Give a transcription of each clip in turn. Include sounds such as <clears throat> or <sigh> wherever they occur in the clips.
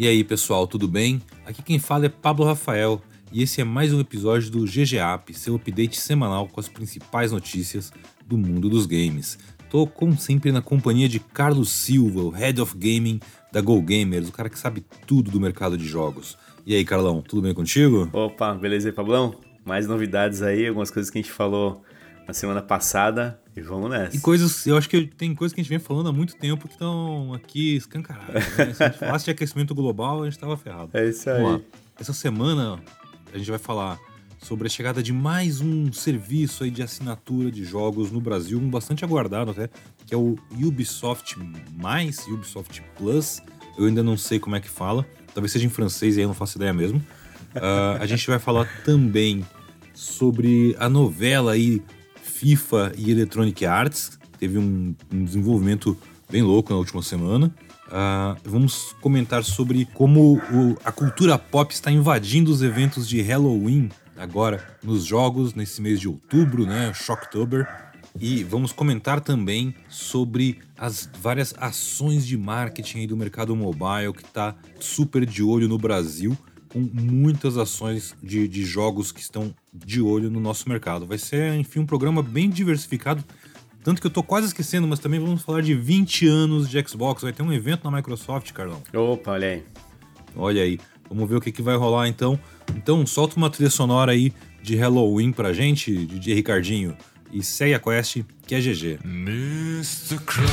E aí, pessoal, tudo bem? Aqui quem fala é Pablo Rafael e esse é mais um episódio do GGAP, seu update semanal com as principais notícias do mundo dos games. Tô, como sempre, na companhia de Carlos Silva, o Head of Gaming da Go Gamers, o cara que sabe tudo do mercado de jogos. E aí, Carlão, tudo bem contigo? Opa, beleza aí, Pablão? Mais novidades aí, algumas coisas que a gente falou na semana passada e vamos nessa. E coisas, eu acho que tem coisas que a gente vem falando há muito tempo que estão aqui escancaradas. Né? Se a gente <laughs> falasse de aquecimento global, a gente tava ferrado. É isso aí. Essa semana a gente vai falar sobre a chegada de mais um serviço aí de assinatura de jogos no Brasil, um bastante aguardado até, que é o Ubisoft Mais, Ubisoft Plus. Eu ainda não sei como é que fala, talvez seja em francês e aí eu não faço ideia mesmo. Uh, a gente vai falar também sobre a novela aí FIFA e Electronic Arts. Teve um, um desenvolvimento bem louco na última semana. Uh, vamos comentar sobre como o, a cultura pop está invadindo os eventos de Halloween agora nos jogos nesse mês de outubro, né? Shocktober. E vamos comentar também sobre as várias ações de marketing do mercado mobile que está super de olho no Brasil com muitas ações de, de jogos que estão de olho no nosso mercado. Vai ser, enfim, um programa bem diversificado. Tanto que eu tô quase esquecendo, mas também vamos falar de 20 anos de Xbox. Vai ter um evento na Microsoft, Carlão. Opa, olha aí. Olha aí. Vamos ver o que, que vai rolar então. Então, solta uma trilha sonora aí de Halloween pra gente, DJ Ricardinho. E segue a quest, que é GG. Mr. Crowley,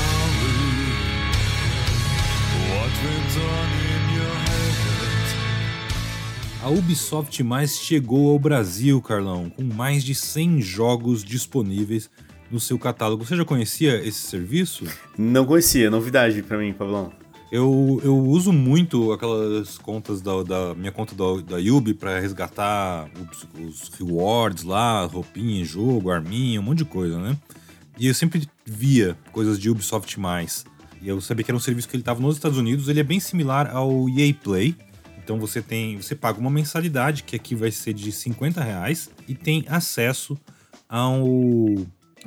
what went on a Ubisoft Mais chegou ao Brasil, Carlão, com mais de 100 jogos disponíveis no seu catálogo. Você já conhecia esse serviço? Não conhecia, novidade para mim, Pablão. Eu, eu uso muito aquelas contas da, da minha conta da, da Ubi para resgatar os, os, rewards lá, roupinha jogo, arminha, um monte de coisa, né? E eu sempre via coisas de Ubisoft mais. E eu sabia que era um serviço que ele estava nos Estados Unidos. Ele é bem similar ao EA Play, então você tem, você paga uma mensalidade que aqui vai ser de 50 reais e tem acesso ao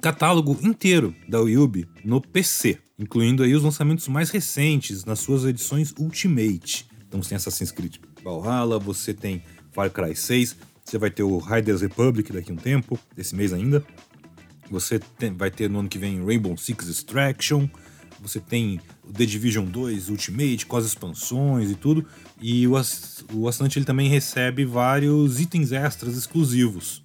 catálogo inteiro da Ubi no PC, incluindo aí os lançamentos mais recentes nas suas edições Ultimate. Então você tem Assassin's Creed Valhalla, você tem Far Cry 6, você vai ter o Riders Republic daqui a um tempo, esse mês ainda. Você tem, vai ter no ano que vem Rainbow Six Extraction, você tem o The Division 2 Ultimate com as expansões e tudo, e o, o assinante ele também recebe vários itens extras exclusivos.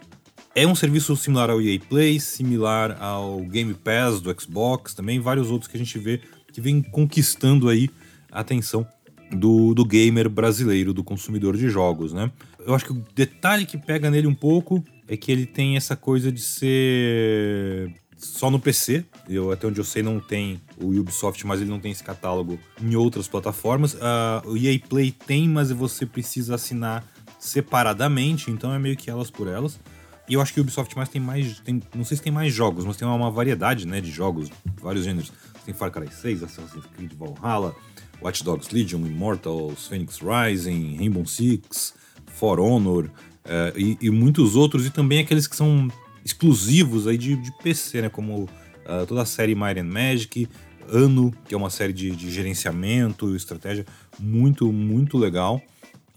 É um serviço similar ao EA Play, similar ao Game Pass do Xbox, também vários outros que a gente vê que vem conquistando aí a atenção do, do gamer brasileiro, do consumidor de jogos, né? Eu acho que o detalhe que pega nele um pouco é que ele tem essa coisa de ser só no PC. Eu, até onde eu sei, não tem o Ubisoft, mas ele não tem esse catálogo em outras plataformas. Uh, o EA Play tem, mas você precisa assinar separadamente, então é meio que elas por elas. E eu acho que o Ubisoft mais tem mais. Tem, não sei se tem mais jogos, mas tem uma, uma variedade né, de jogos, vários gêneros. Tem Far Cry 6, Assassin's Creed Valhalla, Watch Dogs Legion, Immortals, Phoenix Rising, Rainbow Six, For Honor uh, e, e, muitos outros, e também aqueles que são exclusivos aí de, de PC, né? Como uh, toda a série Might and Magic, Ano, que é uma série de, de gerenciamento, estratégia muito, muito legal.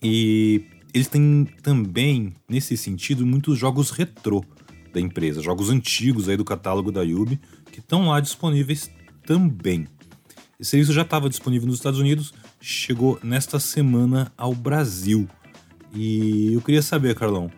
E eles têm também, nesse sentido, muitos jogos retrô da empresa, jogos antigos aí do catálogo da Yubi, que estão lá disponíveis também. Esse serviço já estava disponível nos Estados Unidos, chegou nesta semana ao Brasil. E eu queria saber, Carlão,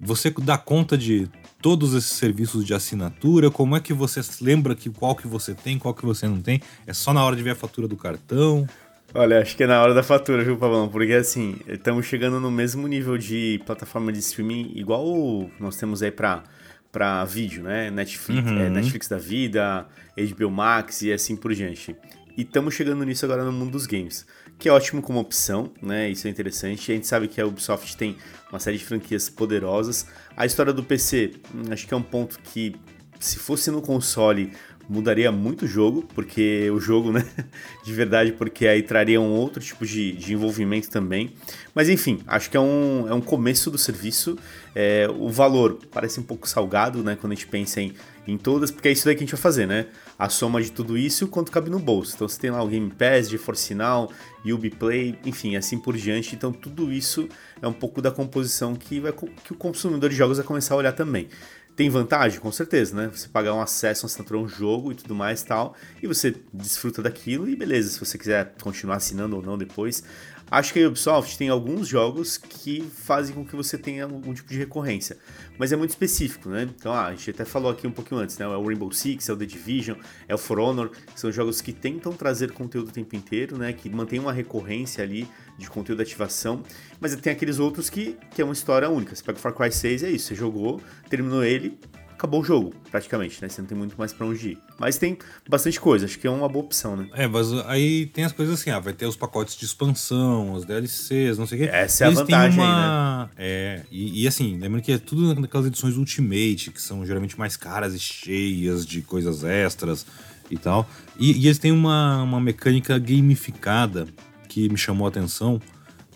você dá conta de todos esses serviços de assinatura? Como é que você lembra que qual que você tem, qual que você não tem? É só na hora de ver a fatura do cartão? Olha, acho que é na hora da fatura, viu, Pablão? Porque assim, estamos chegando no mesmo nível de plataforma de streaming igual nós temos aí para para vídeo, né? Netflix, uhum. é, Netflix da vida, HBO Max e assim por diante. E estamos chegando nisso agora no mundo dos games que é ótimo como opção, né? Isso é interessante. A gente sabe que a Ubisoft tem uma série de franquias poderosas. A história do PC, hum, acho que é um ponto que, se fosse no console, mudaria muito o jogo, porque o jogo, né, <laughs> de verdade, porque aí traria um outro tipo de, de envolvimento também. Mas enfim, acho que é um, é um começo do serviço. É, o valor parece um pouco salgado, né, quando a gente pensa em, em todas, porque é isso daí que a gente vai fazer, né? A soma de tudo isso quanto cabe no bolso. Então você tem lá o Game Pass, GeForce Now, Ubiplay, enfim, assim por diante. Então tudo isso é um pouco da composição que, vai, que o consumidor de jogos vai começar a olhar também. Tem vantagem? Com certeza, né? Você pagar um acesso, uma assinatura um jogo e tudo mais e tal, e você desfruta daquilo e beleza, se você quiser continuar assinando ou não depois. Acho que a Ubisoft tem alguns jogos que fazem com que você tenha algum tipo de recorrência, mas é muito específico, né? Então, ah, a gente até falou aqui um pouquinho antes, né? É o Rainbow Six, é o The Division, é o For Honor, são jogos que tentam trazer conteúdo o tempo inteiro, né? Que mantém uma recorrência ali de conteúdo de ativação, mas tem aqueles outros que, que é uma história única. Você pega o Far Cry 6, é isso, você jogou, terminou ele, acabou o jogo, praticamente, né? Você não tem muito mais pra onde ir. Mas tem bastante coisa, acho que é uma boa opção, né? É, mas aí tem as coisas assim, ah, vai ter os pacotes de expansão, os DLCs, não sei o quê. Essa é a vantagem uma... aí, né? É, e, e, assim, lembrando que é tudo naquelas edições Ultimate, que são geralmente mais caras e cheias de coisas extras e tal. E, e eles têm uma, uma mecânica gamificada que me chamou a atenção,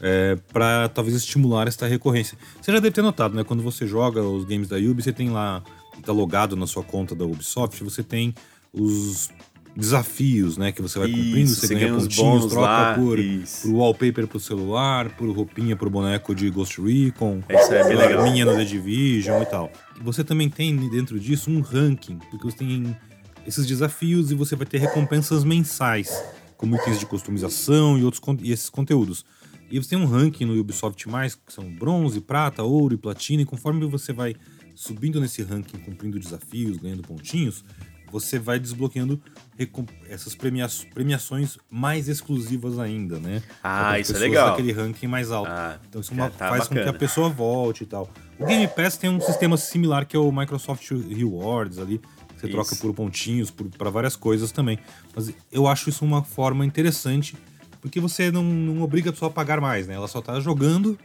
é, para talvez estimular esta recorrência. Você já deve ter notado, né? Quando você joga os games da Ubi, você tem lá, tá logado na sua conta da Ubisoft, você tem os desafios, né? Que você vai cumprindo, isso, você, ganha ganha pontinhos, troca lá, por, isso. por wallpaper pro celular, por roupinha pro boneco de Ghost Recon, Isso é bem legal. minha no The Division e tal. E você também tem dentro disso um ranking, porque você tem esses desafios e você vai ter recompensas mensais, como itens de customização e outros e esses conteúdos. E você tem um ranking no Ubisoft+, que são bronze, prata, ouro e platina, e conforme você vai subindo nesse ranking, cumprindo desafios, ganhando pontinhos, você vai desbloqueando essas premia- premiações mais exclusivas ainda, né? Ah, isso é legal. daquele ranking mais alto. Ah, então isso já uma- tá faz com que bacana. a pessoa volte e tal. O Game Pass tem um sistema similar que é o Microsoft Rewards ali, que você Isso. troca por pontinhos, para várias coisas também. Mas eu acho isso uma forma interessante, porque você não, não obriga a pessoa a pagar mais, né? Ela só tá jogando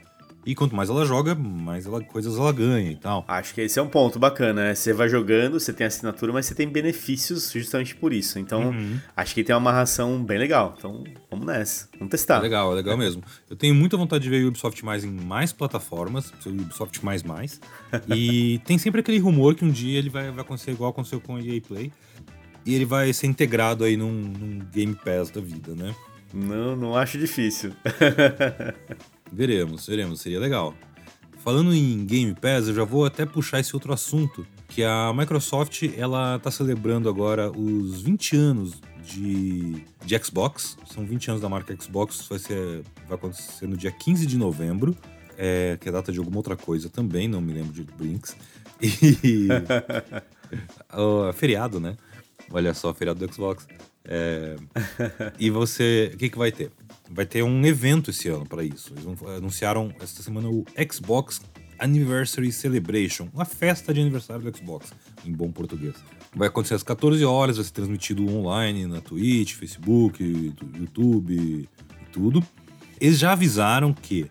e quanto mais ela joga, mais ela, coisas ela ganha e tal. Acho que esse é um ponto bacana, né? Você vai jogando, você tem assinatura, mas você tem benefícios justamente por isso. Então, Uhum. acho que tem uma amarração bem legal. Então, vamos nessa. Vamos É testar. legal, é legal mesmo. Eu tenho muita vontade de ver o Ubisoft mais em mais plataformas, o Ubisoft mais mais. E <laughs> tem sempre aquele rumor que um dia ele vai, vai acontecer igual aconteceu com o EA Play. E ele vai ser integrado aí num, num Game Pass da vida, né? Não, não acho difícil. <laughs> Veremos, veremos, seria legal. Falando em Game Pass, eu já vou até puxar esse outro assunto, que a Microsoft, ela tá celebrando agora os 20 anos de, de Xbox. São 20 anos da marca Xbox, vai, ser, vai acontecer no dia 15 de novembro, é, que é data de alguma outra coisa também, não me lembro de Brinks. E... Ó, <laughs> <laughs> feriado, né? Olha só, feriado do Xbox. É, e você, o que, que vai ter? Vai ter um evento esse ano para isso. Eles anunciaram esta semana o Xbox Anniversary Celebration, uma festa de aniversário do Xbox, em bom português. Vai acontecer às 14 horas, vai ser transmitido online na Twitch, Facebook, YouTube e tudo. Eles já avisaram que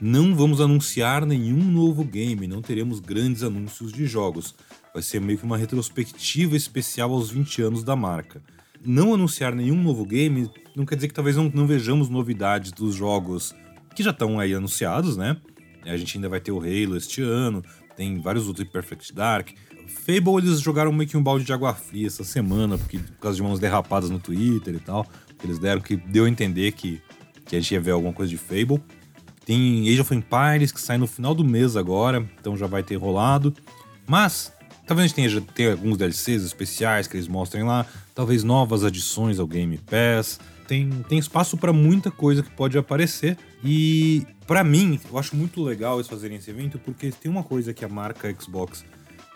não vamos anunciar nenhum novo game, não teremos grandes anúncios de jogos. Vai ser meio que uma retrospectiva especial aos 20 anos da marca. Não anunciar nenhum novo game não quer dizer que talvez não, não vejamos novidades dos jogos que já estão aí anunciados, né? A gente ainda vai ter o Halo este ano, tem vários outros Perfect Dark. Fable eles jogaram meio que um balde de água fria essa semana, porque, por causa de umas derrapadas no Twitter e tal. Eles deram que deu a entender que, que a gente ia ver alguma coisa de Fable. Tem Age of Empires que sai no final do mês agora, então já vai ter rolado. Mas talvez a gente tenha, tenha alguns DLCs especiais que eles mostrem lá, talvez novas adições ao Game Pass. Tem, tem espaço para muita coisa que pode aparecer. E para mim, eu acho muito legal eles fazerem esse evento porque tem uma coisa que a marca Xbox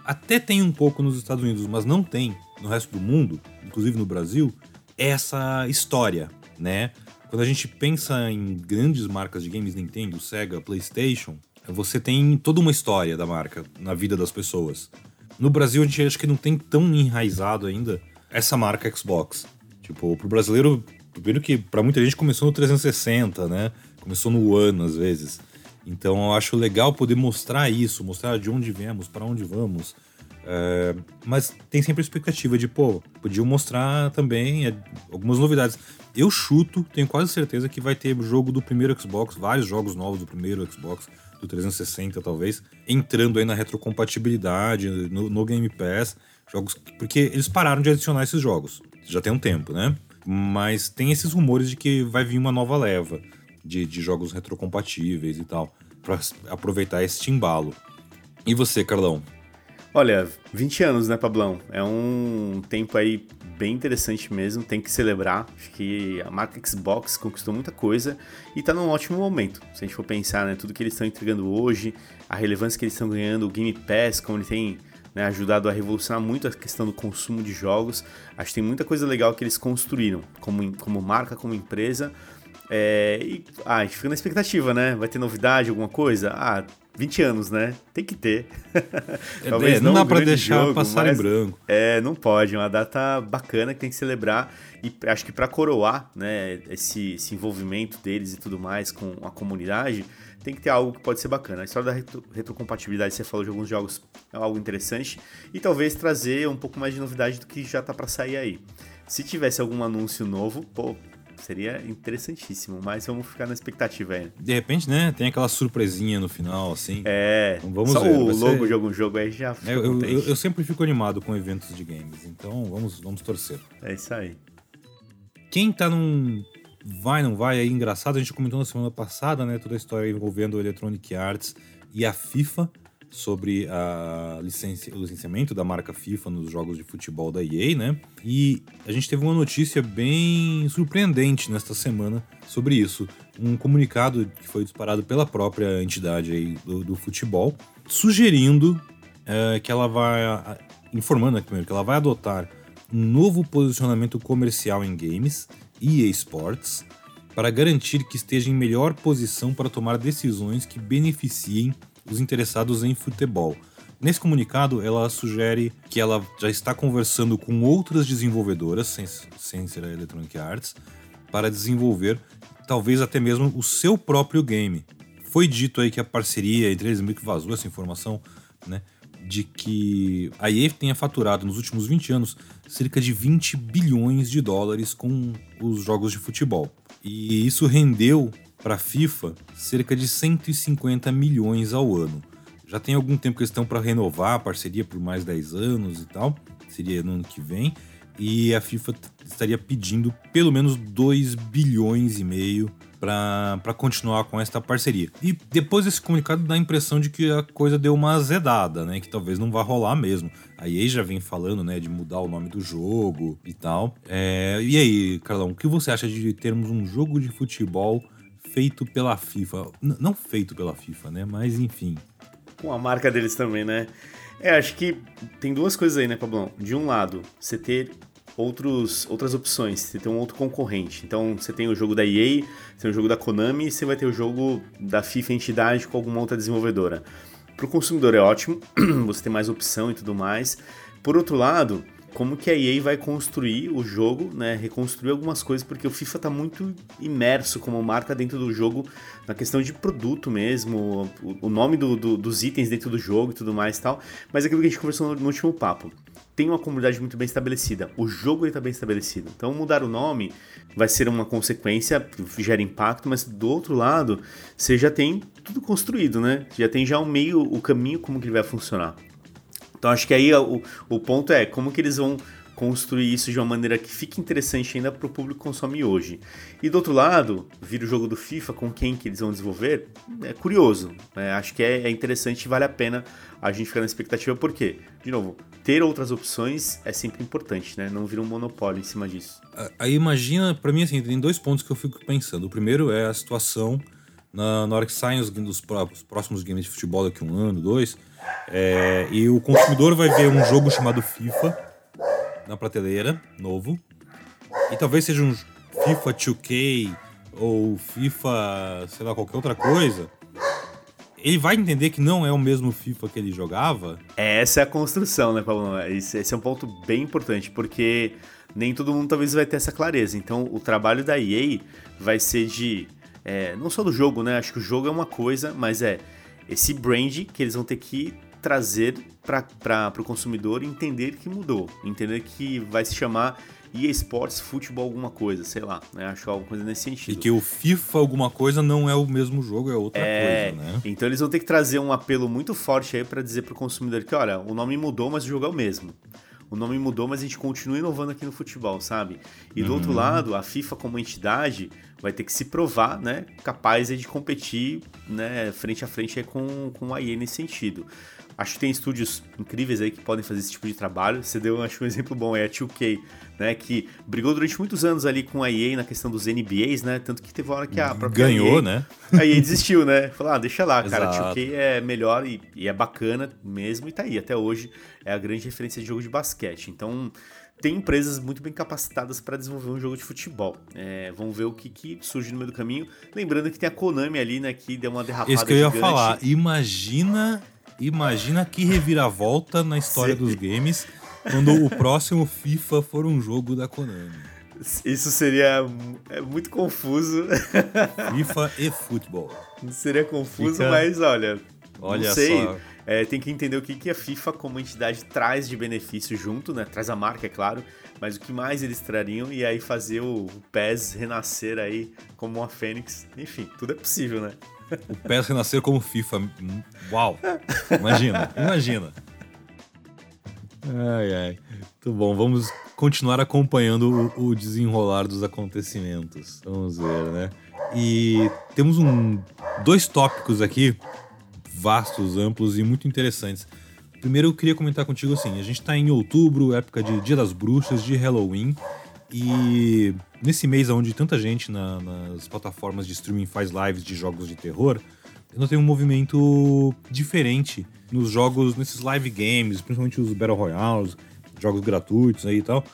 até tem um pouco nos Estados Unidos, mas não tem no resto do mundo, inclusive no Brasil, é essa história, né? Quando a gente pensa em grandes marcas de games, Nintendo, Sega, PlayStation, você tem toda uma história da marca na vida das pessoas. No Brasil, a gente acha que não tem tão enraizado ainda essa marca Xbox. Tipo, pro brasileiro, primeiro que pra muita gente começou no 360, né? Começou no One, às vezes. Então eu acho legal poder mostrar isso, mostrar de onde viemos, para onde vamos. É, mas tem sempre a expectativa de, pô, podiam mostrar também é, algumas novidades. Eu chuto, tenho quase certeza que vai ter jogo do primeiro Xbox, vários jogos novos do primeiro Xbox, do 360 talvez, entrando aí na retrocompatibilidade, no, no Game Pass, jogos porque eles pararam de adicionar esses jogos. Já tem um tempo, né? Mas tem esses rumores de que vai vir uma nova leva de, de jogos retrocompatíveis e tal, para aproveitar esse embalo. E você, Carlão? Olha, 20 anos, né, Pablão? É um tempo aí bem interessante mesmo, tem que celebrar. Acho que a marca Xbox conquistou muita coisa e tá num ótimo momento. Se a gente for pensar, né, tudo que eles estão entregando hoje, a relevância que eles estão ganhando, o Game Pass, como ele tem né, ajudado a revolucionar muito a questão do consumo de jogos. Acho que tem muita coisa legal que eles construíram, como, como marca, como empresa. É, e ah, a gente fica na expectativa, né? Vai ter novidade, alguma coisa? Ah, 20 anos, né? Tem que ter. É, <laughs> Talvez é, não, não dá para deixar jogo, passar em branco. É, não pode. É uma data bacana que tem que celebrar. E acho que para coroar né, esse, esse, envolvimento deles e tudo mais com a comunidade, tem que ter algo que pode ser bacana. A história da retro, retrocompatibilidade, você falou de alguns jogos, é algo interessante. E talvez trazer um pouco mais de novidade do que já tá para sair aí. Se tivesse algum anúncio novo, pô, Seria interessantíssimo, mas vamos ficar na expectativa aí. De repente, né? Tem aquela surpresinha no final, assim. É. Então, vamos só ver. o logo de algum jogo aí já. É, eu, eu, eu, sempre fico animado com eventos de games, então vamos, vamos torcer. É isso aí. Quem tá num. Vai, não vai, aí engraçado, a gente comentou na semana passada, né? Toda a história envolvendo Electronic Arts e a FIFA sobre a licenci... o licenciamento da marca FIFA nos jogos de futebol da EA, né? E a gente teve uma notícia bem surpreendente nesta semana sobre isso. Um comunicado que foi disparado pela própria entidade aí do, do futebol, sugerindo é, que ela vai. informando né, primeiro que ela vai adotar um novo posicionamento comercial em games, EA Sports, para garantir que esteja em melhor posição para tomar decisões que beneficiem os interessados em futebol. Nesse comunicado, ela sugere que ela já está conversando com outras desenvolvedoras, sem, sem ser a Electronic Arts, para desenvolver talvez até mesmo o seu próprio game. Foi dito aí que a parceria entre eles meio que vazou essa informação, né? De que a EA tenha faturado nos últimos 20 anos cerca de 20 bilhões de dólares com os jogos de futebol. E isso rendeu para a FIFA cerca de 150 milhões ao ano. Já tem algum tempo que eles estão para renovar a parceria por mais 10 anos e tal, seria no ano que vem, e a FIFA estaria pedindo pelo menos 2 bilhões e meio para continuar com esta parceria. E depois desse comunicado dá a impressão de que a coisa deu uma azedada, né? Que talvez não vá rolar mesmo. A EA já vem falando, né, de mudar o nome do jogo e tal. É, e aí, Carlão, o que você acha de termos um jogo de futebol feito pela FIFA. N não feito pela FIFA, né? Mas enfim. Com a marca deles também, né? É, acho que tem duas coisas aí, né, Pablão? De um lado, você ter outros, outras opções, você tem um outro concorrente. Então, você tem o jogo da EA, você tem o jogo da Konami e você vai ter o jogo da FIFA entidade com alguma outra desenvolvedora. Para o consumidor é ótimo, <clears throat> você tem mais opção e tudo mais. Por outro lado, como que a EA vai construir o jogo, né, reconstruir algumas coisas, porque o FIFA está muito imerso como marca dentro do jogo, na questão de produto mesmo, o, nome do, do, dos itens dentro do jogo e tudo mais e tal, mas é aquilo que a gente conversou no, no último papo. Tem uma comunidade muito bem estabelecida, o jogo está bem estabelecido, então mudar o nome vai ser uma consequência, gera impacto, mas do outro lado, você já tem tudo construído, né? Já tem já o meio, o caminho como que ele vai funcionar. Então acho que aí o, o ponto é como que eles vão construir isso de uma maneira que fique interessante ainda para o público que consome hoje. E do outro lado, vir o jogo do FIFA com quem que eles vão desenvolver é curioso. Né? Acho que é, é, interessante e vale a pena a gente ficar na expectativa, porque, de novo, ter outras opções é sempre importante, né? Não vira um monopólio em cima disso. Aí imagina, para mim, assim, tem dois pontos que eu fico pensando. O primeiro é a situação na, na hora que saem os, os próximos games de futebol daqui a um ano, dois é, e o consumidor vai ver um jogo chamado FIFA na prateleira, novo. E talvez seja um FIFA 2K ou FIFA, sei lá, qualquer outra coisa. Ele vai entender que não é o mesmo FIFA que ele jogava? Essa é a construção, né, Paulo? Esse, esse é um ponto bem importante, porque nem todo mundo talvez vai ter essa clareza. Então, o trabalho da EA vai ser de. É, não só do jogo, né? Acho que o jogo é uma coisa, mas é esse brand que eles vão ter que trazer para o consumidor entender que mudou, entender que vai se chamar EA Sports Futebol alguma coisa, sei lá, né? Acho alguma coisa nesse sentido. E que o FIFA alguma coisa não é o mesmo jogo, é outra é, coisa, né? Então eles vão ter que trazer um apelo muito forte aí para dizer pro consumidor que, olha, o nome mudou, mas o jogo é o mesmo. O nome mudou, mas a gente continua inovando aqui no futebol, sabe? E do uhum. outro lado, a FIFA como entidade vai ter que se provar, né, capaz de competir, né, frente a frente com, com a EA nesse sentido. Acho que tem estúdios incríveis aí que podem fazer esse tipo de trabalho. Você deu, acho um exemplo bom, é a 2K, né? Que brigou durante muitos anos ali com a EA na questão dos NBAs, né? Tanto que teve uma hora que a própria Ganhou, EA, né? A EA desistiu, né? Falou, ah, deixa lá, cara. A 2K é melhor e, e, é bacana mesmo. E tá aí, até hoje é a grande referência de jogo de basquete. Então, tem empresas muito bem capacitadas para desenvolver um jogo de futebol. É, vamos ver o que, que, surge no meio do caminho. Lembrando que tem a Konami ali, né? Que deu uma derrapada Isso que eu ia falar. Imagina Imagina que reviravolta na história Sim. dos games quando o próximo FIFA for um jogo da Konami. Isso seria é muito confuso. FIFA e futebol. Seria confuso, Fica... mas olha. Olha não sei. só. É, tem que entender o que, que a FIFA como entidade traz de benefício junto, né? Traz a marca, é claro, mas o que mais eles trariam e aí fazer o, o PES renascer aí como uma fênix. Enfim, tudo é possível, né? O PES renascer como FIFA. Uau! Imagina, imagina. Ai, ai. Muito bom, vamos continuar acompanhando o, o desenrolar dos acontecimentos. Vamos ver, né? E temos um, dois tópicos aqui, vastos, amplos e muito interessantes. Primeiro eu queria comentar contigo assim, a gente está em outubro, época de Dia das Bruxas, de Halloween, e nesse mês onde tanta gente na, nas plataformas de streaming faz lives de jogos de terror, eu notei um movimento diferente nos jogos, nesses live games, principalmente os Battle Royales, jogos gratuitos aí e tal,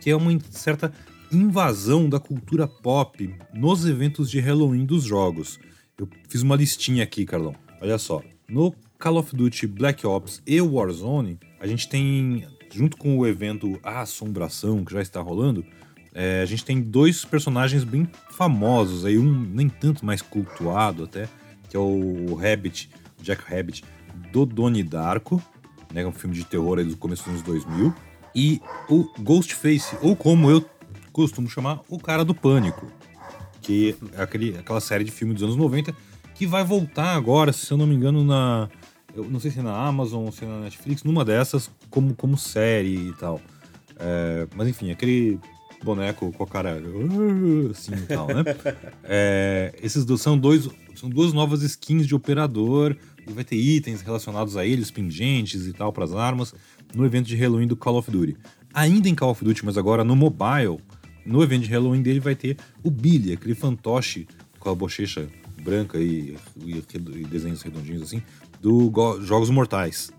que é uma certa invasão da cultura pop nos eventos de Halloween dos jogos. Eu fiz uma listinha aqui, Carlão. Olha só. No Call of Duty Black Ops e Warzone, a gente tem, junto com o evento A Assombração, que já está rolando, é, a gente tem dois personagens bem famosos, aí um nem tanto mais cultuado até, que é o Rabbit, Jack Rabbit, do Donnie Darko, né, um filme de terror aí do começo dos anos 2000, e o Ghostface, ou como eu costumo chamar, o cara do Pânico, que é aquele, aquela série de filmes dos anos 90 que vai voltar agora, se eu não me engano, na. Eu não sei se é na Amazon ou se é na Netflix, numa dessas, como, como série e tal. É, mas enfim, aquele boneco com a cara assim e tal, né? <laughs> É, esses dois são dois são duas novas skins de operador e vai ter itens relacionados a eles, pingentes e tal para as armas no evento de Halloween do Call of Duty. Ainda em Call of Duty, mas agora no mobile, no evento de Halloween dele vai ter o Billy, aquele fantoche com a bochecha branca e, e, e desenhos redondinhos assim, do Go Jogos Mortais,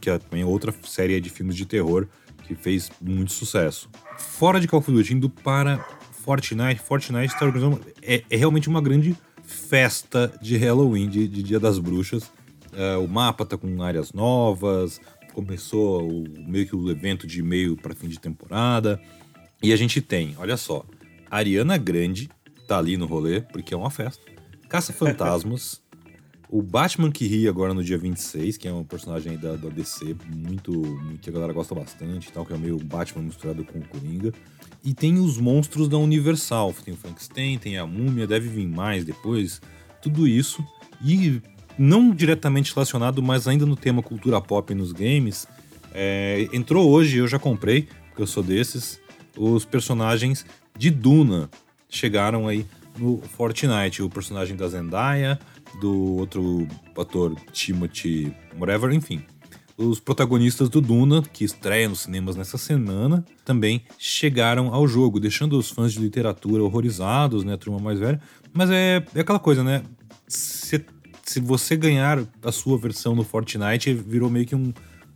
que é também outra série de filmes de terror que fez muito sucesso. Fora de Call of Duty, indo para Fortnite, Fortnite está organizando. É, é, realmente uma grande festa de Halloween, de, de Dia das Bruxas. É, o mapa tá com áreas novas, começou o, meio que o evento de meio para fim de temporada. E a gente tem, olha só, Ariana Grande tá ali no rolê, porque é uma festa. Caça-Fantasmas, <laughs> O Batman que ri agora no dia 26, que é um personagem da, da DC, muito, muito, que a galera gosta bastante, tal, que é meio Batman misturado com o Coringa. E tem os monstros da Universal, tem o Frankenstein, tem a Múmia, deve vir mais depois, tudo isso. E não diretamente relacionado, mas ainda no tema cultura pop nos games, é, entrou hoje, eu já comprei, porque eu sou desses, os personagens de Duna chegaram aí no Fortnite, o personagem da Zendaya, do outro ator Timothy whatever, enfim. Os protagonistas do Duna, que estreia nos cinemas nessa semana, também chegaram ao jogo, deixando os fãs de literatura horrorizados, né, a turma mais velha. Mas é, é aquela coisa, né? Se, se você ganhar a sua versão no Fortnite, virou meio que um,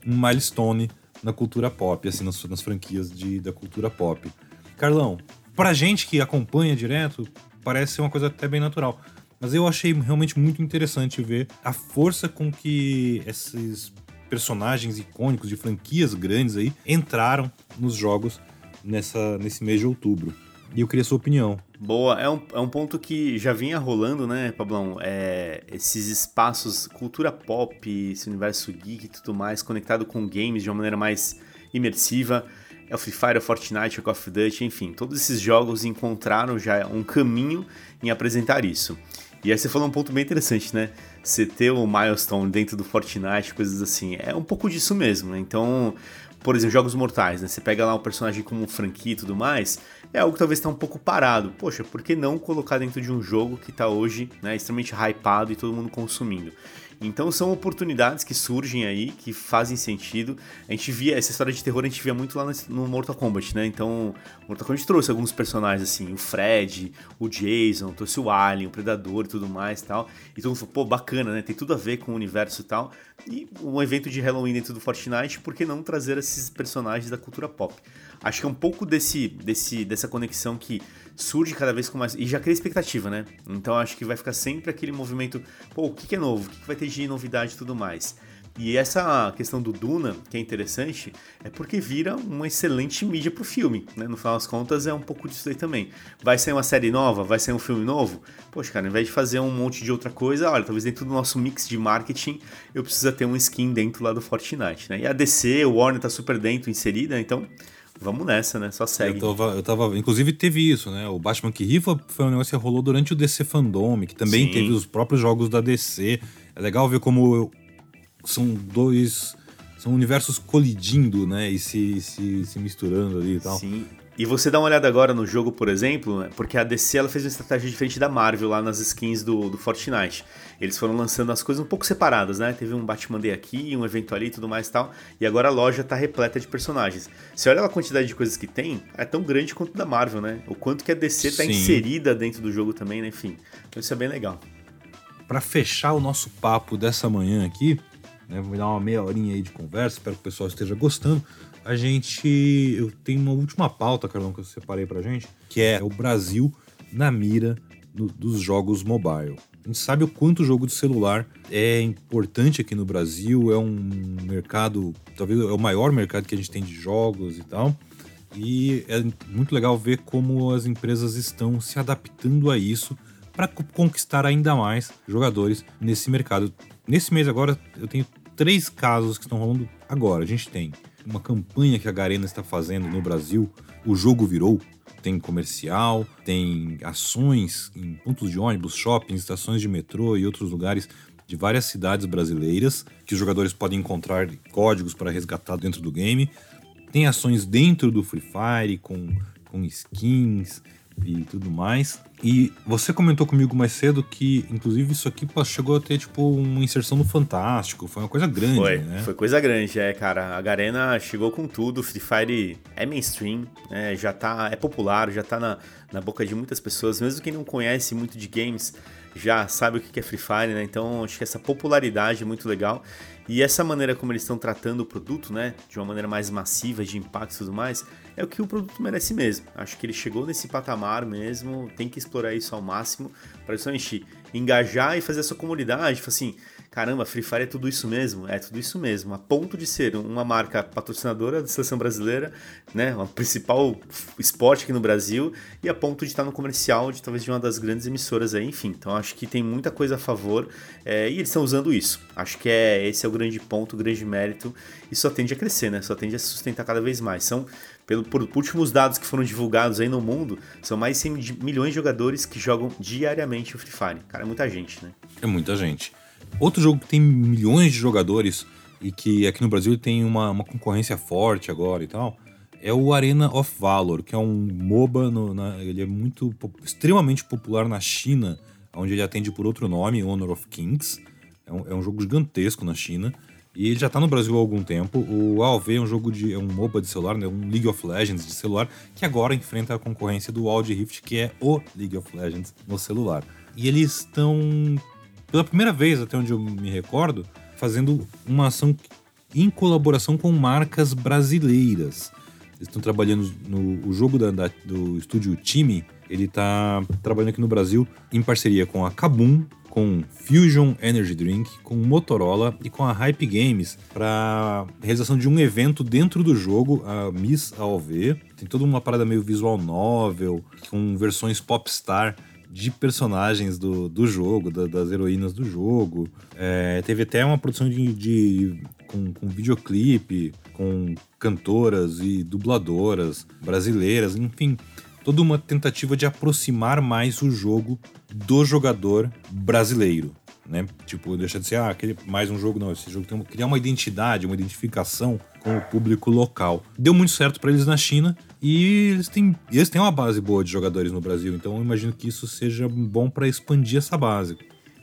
um milestone na cultura pop, assim, nas, nas franquias de, da cultura pop. Carlão, pra gente que acompanha direto, parece ser uma coisa até bem natural. Mas eu achei realmente muito interessante ver a força com que esses personagens icônicos de franquias grandes aí entraram nos jogos nessa, nesse mês de outubro. E eu queria sua opinião. Boa, é um, é um ponto que já vinha rolando, né, Pablão? É, esses espaços, cultura pop, esse universo geek e tudo mais, conectado com games de uma maneira mais imersiva. É o Free Fire, o Fortnite, o Call of Duty, enfim, todos esses jogos encontraram já um caminho em apresentar isso. E aí você falou um ponto bem interessante, né? Você ter o milestone dentro do Fortnite, coisas assim, é um pouco disso mesmo, né? Então, por exemplo, jogos mortais, né? Você pega lá um personagem como franquia e tudo mais, é algo que talvez está um pouco parado. Poxa, por que não colocar dentro de um jogo que está hoje né, extremamente hypado e todo mundo consumindo? Então são oportunidades que surgem aí, que fazem sentido. A gente via, essa história de terror a gente via muito lá no Mortal Kombat, né? Então, Mortal Kombat trouxe alguns personagens assim, o Fred, o Jason, trouxe o Alien, o Predador e tudo mais tal. E todo mundo falou, pô, bacana, né? Tem tudo a ver com o universo e tal. E um evento de Halloween dentro do Fortnite, por que não trazer esses personagens da cultura pop? Acho que é um pouco desse, desse, dessa conexão que surge cada vez com mais. E já cria expectativa, né? Então acho que vai ficar sempre aquele movimento, pô, o que, que é novo? O que, que vai ter de novidade e tudo mais? E essa questão do Duna, que é interessante, é porque vira uma excelente mídia pro filme, né? No final das contas, é um pouco disso aí também. Vai sair uma série nova? Vai sair um filme novo? Poxa, cara, ao invés de fazer um monte de outra coisa, olha, talvez dentro do nosso mix de marketing eu precisa ter um skin dentro lá do Fortnite, né? E a DC, o Warner tá super dentro, inserida, então Vamos nessa, né? Só segue. Eu tava, eu tava, inclusive teve isso, né? O Batman que rifa foi um negócio que rolou durante o DC Fandom, que também Sim. teve os próprios jogos da DC. É legal ver como são dois. São universos colidindo, né? E se, se, se misturando ali e tal. Sim. E você dá uma olhada agora no jogo, por exemplo, né? porque a DC ela fez uma estratégia diferente da Marvel lá nas skins do, do Fortnite. Eles foram lançando as coisas um pouco separadas, né? Teve um Batman Day aqui, um evento ali e tudo mais e tal. E agora a loja tá repleta de personagens. Você olha a quantidade de coisas que tem, é tão grande quanto da Marvel, né? O quanto que a DC tá Sim. inserida dentro do jogo também, né? Enfim, então isso é bem legal. Para fechar o nosso papo dessa manhã aqui, né? Vamos dar uma meia horinha aí de conversa, espero que o pessoal esteja gostando a gente. Eu tenho uma última pauta, Carlão, que eu separei pra gente, que é o Brasil na mira no, dos jogos mobile. A gente sabe o quanto o jogo de celular é importante aqui no Brasil, é um mercado, talvez é o maior mercado que a gente tem de jogos e tal. E é muito legal ver como as empresas estão se adaptando a isso para conquistar ainda mais jogadores nesse mercado. Nesse mês agora, eu tenho três casos que estão rolando agora. A gente tem uma campanha que a Garena está fazendo no Brasil, o jogo virou. Tem comercial, tem ações em pontos de ônibus, shoppings, estações de metrô e outros lugares de várias cidades brasileiras que os jogadores podem encontrar códigos para resgatar dentro do game. Tem ações dentro do Free Fire com, com skins e tudo mais. E você comentou comigo mais cedo que, inclusive, isso aqui chegou a ter, tipo, uma inserção no Fantástico. Foi uma coisa grande, foi, né? Foi coisa grande, é, cara. A Garena chegou com tudo. Free Fire é mainstream, é, já tá, é popular, já tá na, na boca de muitas pessoas. Mesmo quem não conhece muito de games, já sabe o que é Free Fire, né? Então, acho que essa popularidade é muito legal. E essa maneira como eles estão tratando o produto, né? De uma maneira mais massiva, de impacto e tudo mais é o que o produto merece mesmo. Acho que ele chegou nesse patamar mesmo, tem que explorar isso ao máximo para justamente engajar e fazer a sua comunidade, assim, caramba, Free Fire é tudo isso mesmo? É tudo isso mesmo, a ponto de ser uma marca patrocinadora da seleção brasileira, né, o principal esporte aqui no Brasil, e a ponto de estar no comercial de talvez de uma das grandes emissoras aí, enfim. Então acho que tem muita coisa a favor é, e eles estão usando isso. Acho que é esse é o grande ponto, grande mérito, e só tende a crescer, né? Só tende a se sustentar cada vez mais. São pelo, por últimos dados que foram divulgados aí no mundo, são mais de 100 milhões de jogadores que jogam diariamente o Free Fire. Cara, é muita gente, né? É muita gente. Outro jogo que tem milhões de jogadores e que aqui no Brasil tem uma, uma concorrência forte agora e tal, é o Arena of Valor, que é um MOBA, no, na, ele é muito extremamente popular na China, onde ele atende por outro nome, Honor of Kings. É um, é um jogo gigantesco na China. E ele já tá no Brasil há algum tempo. O AOV é um jogo de. é um MOBA de celular, né? Um League of Legends de celular, que agora enfrenta a concorrência do Wild Rift, que é o League of Legends no celular. E eles estão, pela primeira vez, até onde eu me recordo, fazendo uma ação em colaboração com marcas brasileiras. Eles estão trabalhando no o jogo da, da, do estúdio Time. Ele está trabalhando aqui no Brasil em parceria com a Kabum, com Fusion Energy Drink, com Motorola e com a Hype Games para realização de um evento dentro do jogo, a Miss AOV. Tem toda uma parada meio visual novel, com versões popstar de personagens do, do jogo, da, das heroínas do jogo. É, teve até uma produção de, de com, com videoclipe, com cantoras e dubladoras brasileiras, enfim, toda uma tentativa de aproximar mais o jogo do jogador brasileiro. Né? Tipo, deixa de ser ah, aquele, mais um jogo, não. Esse jogo tem uma, criar uma identidade, uma identificação com o público local. Deu muito certo para eles na China e eles têm, eles têm uma base boa de jogadores no Brasil, então eu imagino que isso seja bom para expandir essa base.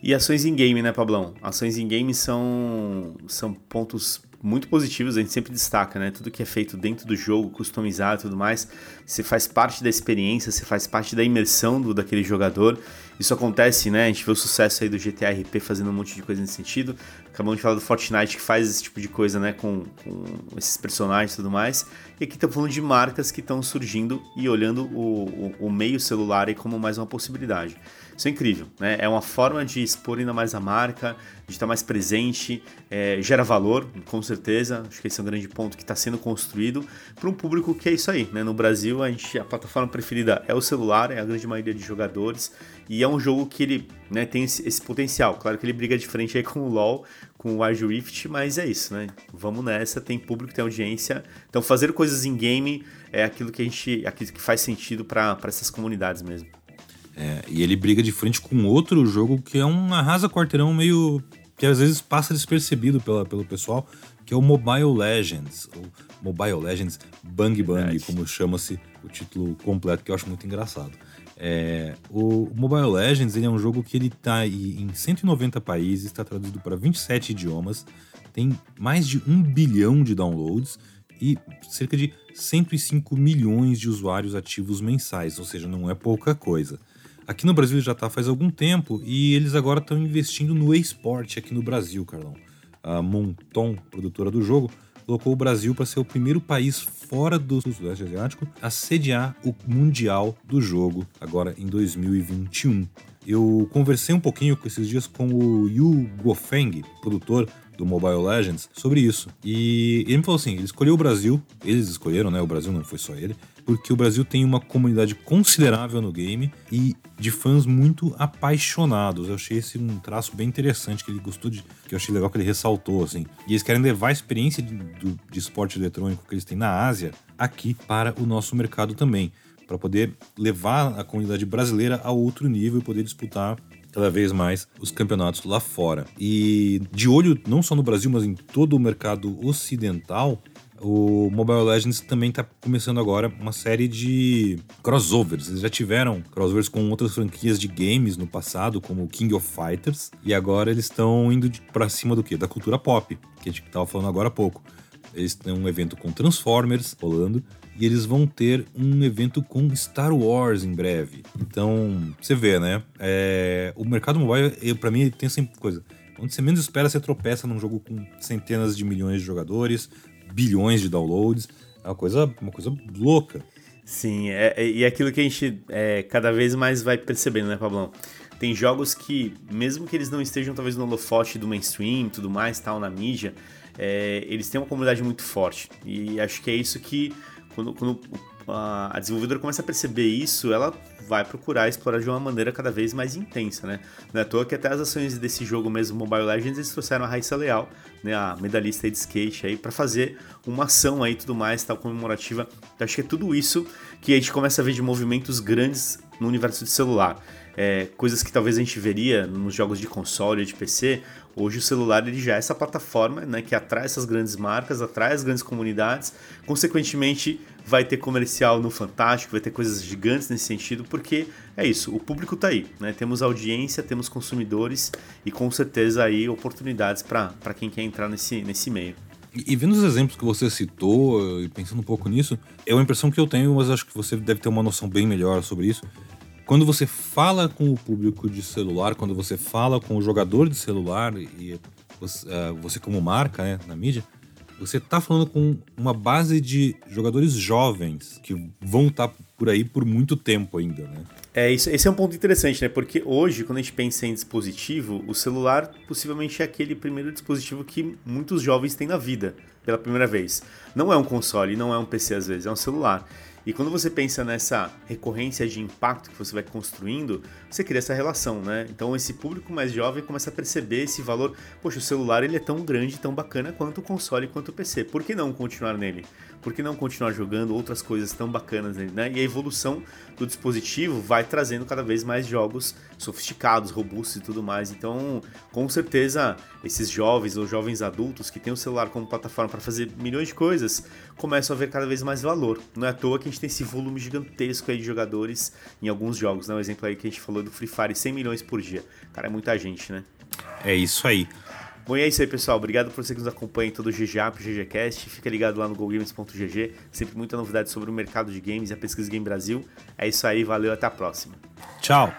E ações em game, né, Pablão? Ações em game são, são pontos muito positivos, a gente sempre destaca, né? Tudo que é feito dentro do jogo, customizado e tudo mais, você faz parte da experiência, você faz parte da imersão do, daquele jogador. Isso acontece, né? A gente vê o sucesso aí do GTA RP fazendo um monte de coisa nesse sentido. Acabamos de falar do Fortnite que faz esse tipo de coisa, né? Com, com esses personagens e tudo mais. E aqui estamos falando de marcas que estão surgindo e olhando o, o, o meio celular aí como mais uma possibilidade. Isso é incrível, né? É uma forma de expor ainda mais a marca, de estar mais presente, é, gera valor, com certeza. Acho que esse é um grande ponto que está sendo construído para um público que é isso aí, né? No Brasil, a, gente, a plataforma preferida é o celular, é a grande maioria de jogadores, e é um jogo que ele né, tem esse, esse potencial. Claro que ele briga de frente aí com o LoL, com o Wild Rift, mas é isso, né? Vamos nessa, tem público, tem audiência. Então, fazer coisas em game é aquilo que a gente, aquilo que faz sentido para essas comunidades mesmo. É, e ele briga de frente com outro jogo que é um arrasa quarteirão meio que às vezes passa despercebido pela, pelo pessoal, que é o Mobile Legends, ou Mobile Legends Bang Bang, como chama-se o título completo, que eu acho muito engraçado. É, o Mobile Legends ele é um jogo que ele está em 190 países, está traduzido para 27 idiomas, tem mais de um bilhão de downloads e cerca de 105 milhões de usuários ativos mensais, ou seja, não é pouca coisa. Aqui no Brasil já está faz algum tempo e eles agora estão investindo no esporte aqui no Brasil, Carlão. A Monton, produtora do jogo, colocou o Brasil para ser o primeiro país fora do Sudeste Asiático a sediar o Mundial do jogo agora em 2021. Eu conversei um pouquinho com esses dias com o Yu Gofeng, produtor do Mobile Legends, sobre isso. E ele me falou assim: ele escolheu o Brasil, eles escolheram, né? O Brasil não foi só ele, porque o Brasil tem uma comunidade considerável no game e de fãs muito apaixonados. Eu achei esse um traço bem interessante que ele gostou de, que eu achei legal que ele ressaltou assim. E eles querem levar a experiência de, de, de esporte eletrônico que eles têm na Ásia aqui para o nosso mercado também, para poder levar a comunidade brasileira a outro nível e poder disputar cada vez mais os campeonatos lá fora. E de olho não só no Brasil, mas em todo o mercado ocidental, o Mobile Legends também está começando agora uma série de crossovers. Eles já tiveram crossovers com outras franquias de games no passado, como King of Fighters, e agora eles estão indo para cima do quê? Da cultura pop, que a gente estava falando agora há pouco. Eles têm um evento com Transformers rolando e eles vão ter um evento com Star Wars em breve. Então, você vê, né? É, o mercado mobile, para mim, tem sempre coisa. Onde você menos espera, você tropeça num jogo com centenas de milhões de jogadores, bilhões de downloads. É uma coisa, uma coisa louca. Sim, é, é, e é aquilo que a gente é, cada vez mais vai percebendo, né, Pablão? Tem jogos que, mesmo que eles não estejam talvez no holofote do mainstream tudo mais, tal, na mídia, é, eles têm uma comunidade muito forte. E acho que é isso que, quando, quando a desenvolvedora começa a perceber isso, ela vai procurar explorar de uma maneira cada vez mais intensa, né? Não é à toa que até as ações desse jogo mesmo, Mobile Legends, eles trouxeram a Raíssa Leal, né, a medalhista de skate aí, para fazer uma ação aí tudo mais, tal, comemorativa. Então, acho que é tudo isso que a gente começa a ver de movimentos grandes no universo de celular. É, coisas que talvez a gente veria nos jogos de console, de PC, Hoje o celular ele já é essa plataforma né, que atrai essas grandes marcas, atrai as grandes comunidades, consequentemente vai ter comercial no Fantástico, vai ter coisas gigantes nesse sentido, porque é isso, o público está aí, né? Temos audiência, temos consumidores e com certeza aí oportunidades para quem quer entrar nesse, nesse meio. E, vendo os exemplos que você citou e pensando um pouco nisso, é uma impressão que eu tenho, mas acho que você deve ter uma noção bem melhor sobre isso quando você fala com o público de celular, quando você fala com o jogador de celular e você, uh, você como marca né, na mídia, você está falando com uma base de jogadores jovens que vão estar tá por aí por muito tempo ainda, né? É, isso, esse é um ponto interessante, né? Porque hoje, quando a gente pensa em dispositivo, o celular possivelmente é aquele primeiro dispositivo que muitos jovens têm na vida pela primeira vez. Não é um console, não é um PC às vezes, é um celular. E quando você pensa nessa recorrência de impacto que você vai construindo, você cria essa relação, né? Então esse público mais jovem começa a perceber esse valor. Poxa, o celular ele é tão grande, tão bacana quanto o console, quanto o PC. Por que não continuar nele? Por que não continuar jogando outras coisas tão bacanas nele, né? E a evolução do dispositivo vai trazendo cada vez mais jogos sofisticados, robustos e tudo mais. Então, com certeza, esses jovens ou jovens adultos que têm o celular como plataforma para fazer milhões de coisas, começam a ver cada vez mais valor. Não é à toa que gente tem esse volume gigantesco aí de jogadores em alguns jogos, né? O exemplo aí que a gente falou do Free Fire, 100 milhões por dia. Cara, é muita gente, né? É isso aí. Bom, e é isso aí, pessoal. Obrigado por você que nos acompanha em todo o GGAP, o GGCast. Fica ligado lá no GoGames.gg. Sempre muita novidade sobre o mercado de games e a pesquisa Game Brasil. É isso aí, valeu, até a próxima. Tchau.